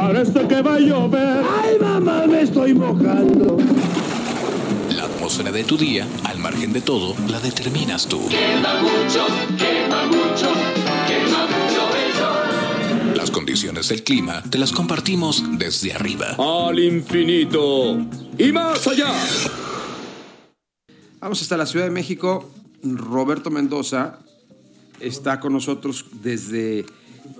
parece que va a llover. ¡Ay, mamá, me estoy mojando! La atmósfera de tu día, al margen de todo, la determinas tú. Quema mucho, quema mucho, quema mucho el sol. Las condiciones del clima te las compartimos desde arriba. Al infinito y más allá. Vamos hasta la Ciudad de México. Roberto Mendoza está con nosotros desde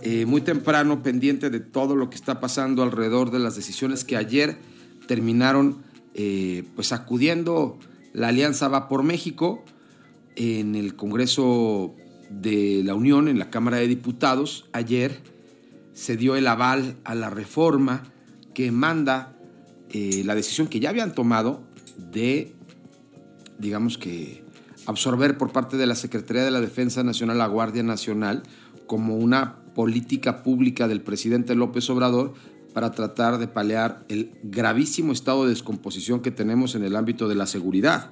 eh, muy temprano, pendiente de todo lo que está pasando alrededor de las decisiones que ayer terminaron eh, pues acudiendo la Alianza Va por México en el Congreso de la Unión, en la Cámara de Diputados. Ayer se dio el aval a la reforma que manda eh, la decisión que ya habían tomado de digamos que, absorber por parte de la Secretaría de la Defensa Nacional la Guardia Nacional como una política pública del presidente López Obrador para tratar de paliar el gravísimo estado de descomposición que tenemos en el ámbito de la seguridad.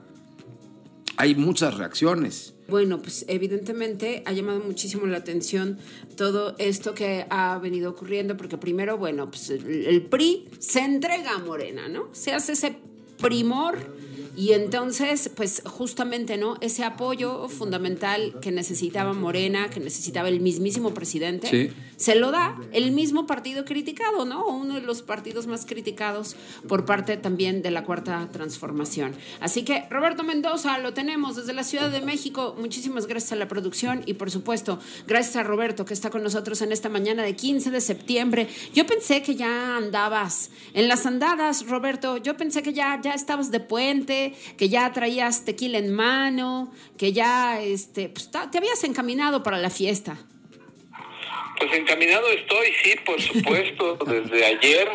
Hay muchas reacciones. Bueno, pues evidentemente ha llamado muchísimo la atención todo esto que ha venido ocurriendo, porque primero, bueno, pues el, PRI se entrega a Morena, ¿no? Se hace ese primor y entonces, pues justamente, ¿no? Ese apoyo fundamental que necesitaba Morena, que necesitaba el mismísimo presidente, Sí. se lo da el mismo partido criticado, ¿no? Uno de los partidos más criticados por parte también de la Cuarta Transformación. Así que Roberto Mendoza lo tenemos desde la Ciudad de México. Muchísimas gracias a la producción y por supuesto, gracias a Roberto que está con nosotros en esta mañana de 15 de septiembre. Yo pensé que ya andabas en las andadas, Roberto. Yo pensé que ya, ya estabas de puente, que ya traías tequila en mano, que ya este, pues, te habías encaminado para la fiesta. Pues encaminado estoy, sí, por supuesto, desde ayer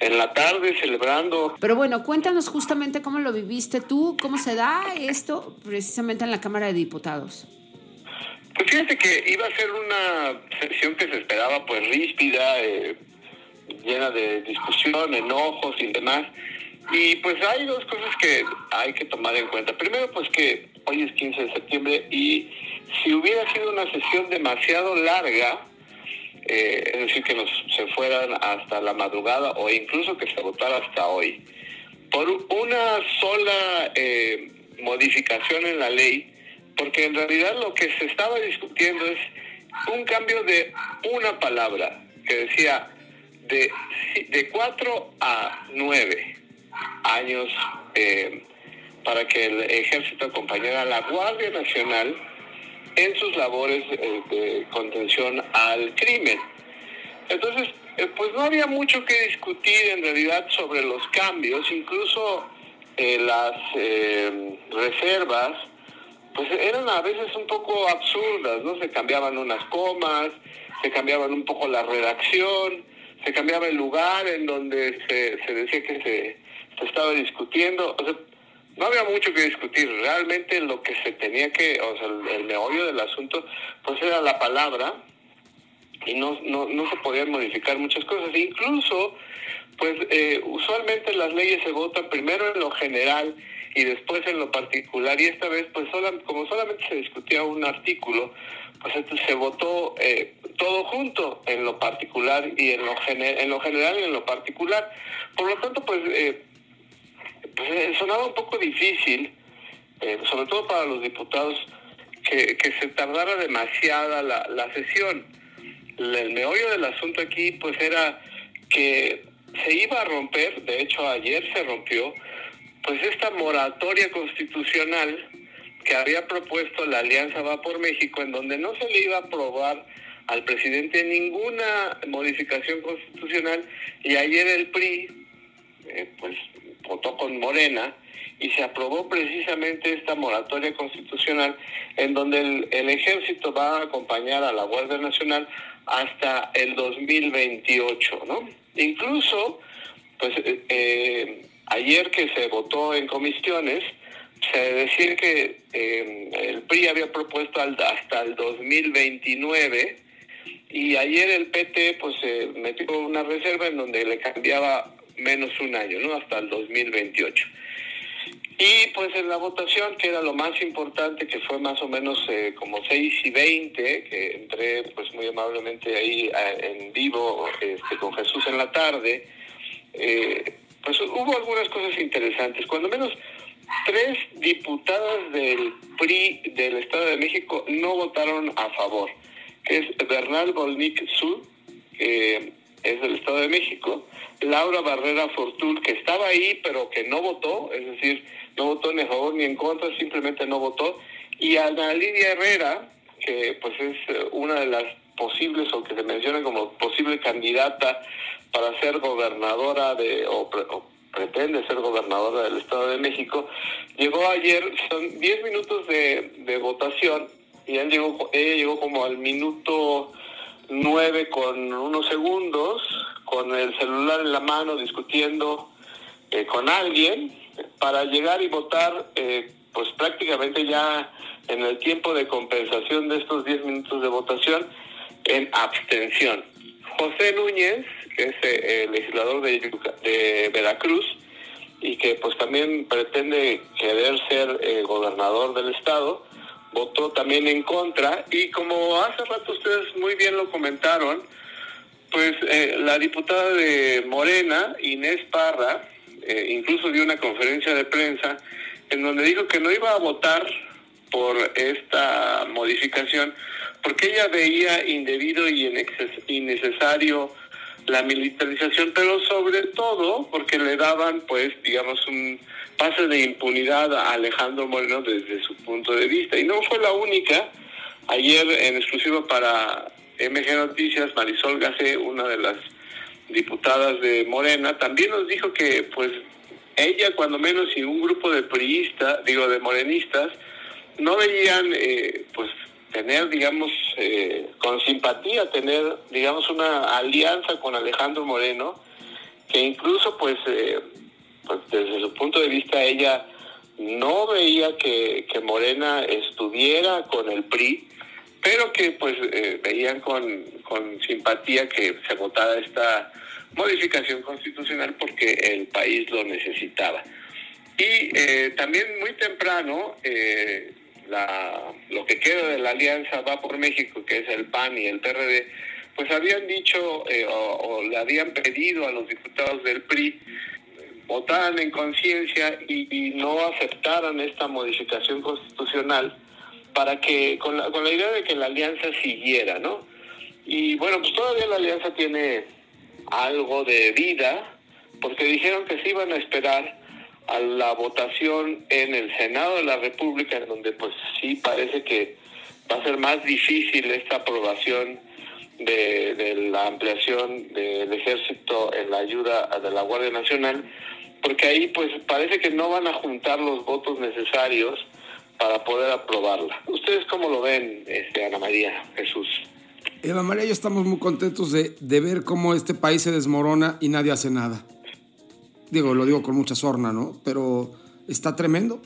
en la tarde celebrando. Pero bueno, cuéntanos justamente cómo lo viviste tú, cómo se da esto precisamente en la Cámara de Diputados. Pues fíjate que iba a ser una sesión que se esperaba pues ríspida, eh, llena de discusión, enojos y demás. Y pues hay dos cosas que hay que tomar en cuenta. Primero, pues que hoy es 15 de septiembre y si hubiera sido una sesión demasiado larga, eh, es decir, que nos se fueran hasta la madrugada o incluso que se votara hasta hoy, por una sola eh, modificación en la ley, porque en realidad lo que se estaba discutiendo es un cambio de una palabra, que decía de, de 4 a 9 años eh, para que el ejército acompañara a la Guardia Nacional en sus labores eh, de contención al crimen. Entonces, eh, pues no había mucho que discutir en realidad sobre los cambios, incluso las reservas, pues eran a veces un poco absurdas, ¿no? Se cambiaban unas comas, se cambiaban un poco la redacción, se cambiaba el lugar en donde se, se decía que se, se estaba discutiendo. O sea, no había mucho que discutir. Realmente lo que se tenía que, o sea, el, el meollo del asunto, pues era la palabra y no, no, no se podían modificar muchas cosas. Incluso, pues eh, usualmente las leyes se votan primero en lo general y después en lo particular y esta vez pues sola- como solamente se discutía un artículo pues entonces se votó eh, todo junto en lo particular y en lo, gene- en lo general y en lo particular por lo tanto pues, eh, pues sonaba un poco difícil eh, sobre todo para los diputados que, se tardara demasiada la, la sesión. El el meollo del asunto aquí pues era que se iba a romper, de hecho ayer se rompió, pues esta moratoria constitucional que había propuesto la Alianza Va por México, en donde no se le iba a aprobar al presidente ninguna modificación constitucional, y ayer el PRI, eh, pues votó con Morena, y se aprobó precisamente esta moratoria constitucional, en donde el, ejército va a acompañar a la Guardia Nacional hasta el 2028, ¿no? Incluso, pues eh, eh, ayer que se votó en comisiones, se decía que eh, el PRI había propuesto hasta el 2029 y ayer el PT pues eh, metió una reserva en donde le cambiaba menos un año, ¿no? Hasta el 2028. Y pues en la votación, que era lo más importante, que fue más o menos eh, como 6 y 20, que entré pues muy amablemente ahí en vivo este, con Jesús en la tarde, eh, pues hubo algunas cosas interesantes. Cuando menos tres diputadas del PRI del Estado de México no votaron a favor, que es Bernal Bolnik Sud, que es del Estado de México, Laura Barrera Fortul, que estaba ahí pero que no votó, es decir, no votó ni a favor ni en contra, simplemente no votó, y Ana Lidia Herrera, que pues es eh, una de las posibles o que se menciona como posible candidata para ser gobernadora de o, pretende ser gobernadora del Estado de México, llegó ayer, son 10 minutos de, de votación y él llegó, ella llegó como al minuto 9 con unos segundos, con el celular en la mano discutiendo eh, con alguien para llegar y votar eh, pues prácticamente ya en el tiempo de compensación de estos 10 minutos de votación en abstención. José Núñez, que es eh, el legislador de, de, Veracruz y que pues también pretende querer ser eh, gobernador del estado, votó también en contra. Y como hace rato ustedes muy bien lo comentaron, pues eh, la diputada de Morena, Inés Parra, incluso dio una conferencia de prensa en donde dijo que no iba a votar por esta modificación porque ella veía indebido y innecesario la militarización, pero sobre todo porque le daban, pues, digamos, un pase de impunidad a Alejandro Moreno desde su punto de vista. Y no fue la única. Ayer, en exclusiva para MG Noticias, Marisol Gacé, una de las diputadas de Morena, también nos dijo que, pues, ella, cuando menos, y un grupo de priistas, digo, de morenistas, no veían, eh, pues, tener, digamos, eh, con simpatía, tener, digamos, una alianza con Alejandro Moreno, que incluso, pues, eh, pues desde su punto de vista, ella no veía que, Morena estuviera con el PRI, pero que, pues, eh, veían con, con simpatía que se votara esta modificación constitucional porque el país lo necesitaba. Y también muy temprano, eh, la, lo que queda de la alianza va por México, que es el PAN y el PRD, pues habían dicho eh, o, le habían pedido a los diputados del PRI votaran en conciencia y, no aceptaran esta modificación constitucional para que con la, con la idea de que la alianza siguiera, ¿no? Y bueno, pues todavía la alianza tiene algo de vida porque dijeron que se iban a esperar a la votación en el Senado de la República, en donde pues sí parece que va a ser más difícil esta aprobación de, la ampliación del ejército en la ayuda de la Guardia Nacional, porque ahí pues parece que no van a juntar los votos necesarios para poder aprobarla. ¿Ustedes cómo lo ven, este, Ana María Jesús? Eva María, yo estamos muy contentos de ver cómo este país se desmorona y nadie hace nada digo, lo digo con mucha sorna, ¿no? Pero está tremendo.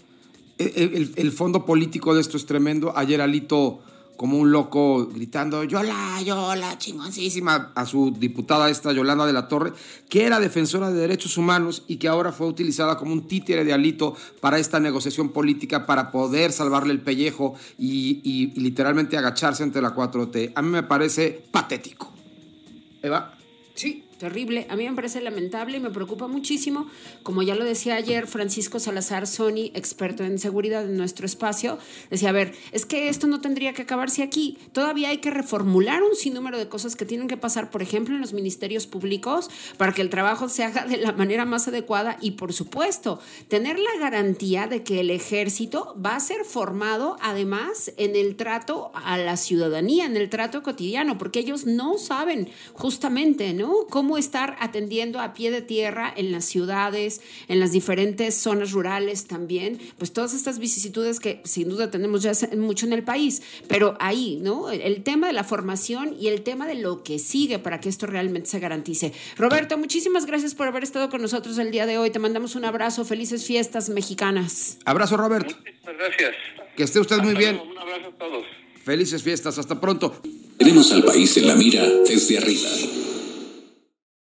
El, el, fondo político de esto es tremendo. Ayer Alito, como un loco, gritando, Yola, Yola, chingoncísima, a su diputada esta, Yolanda de la Torre, que era defensora de derechos humanos y que ahora fue utilizada como un títere de Alito para esta negociación política, para poder salvarle el pellejo y, y literalmente agacharse ante la 4T. A mí me parece patético. Eva. Sí, terrible. A mí me parece lamentable y me preocupa muchísimo. Como ya lo decía ayer Francisco Salazar Sony, experto en seguridad en nuestro espacio, decía, a ver, es que esto no tendría que acabarse aquí. Todavía hay que reformular un sinnúmero de cosas que tienen que pasar, por ejemplo, en los ministerios públicos para que el trabajo se haga de la manera más adecuada y, por supuesto, tener la garantía de que el ejército va a ser formado además en el trato a la ciudadanía, en el trato cotidiano, porque ellos no saben justamente, ¿no? ¿Cómo cómo estar atendiendo a pie de tierra en las ciudades, en las diferentes zonas rurales también, pues todas estas vicisitudes que sin duda tenemos ya mucho en el país, pero ahí, ¿no? El tema de la formación y el tema de lo que sigue para que esto realmente se garantice. Roberto, muchísimas gracias por haber estado con nosotros el día de hoy. Te mandamos un abrazo, felices fiestas mexicanas. Abrazo, Roberto. Muchas gracias. Que esté usted muy bien. Un abrazo a todos. Felices fiestas, hasta pronto. Tenemos al país en la mira desde arriba.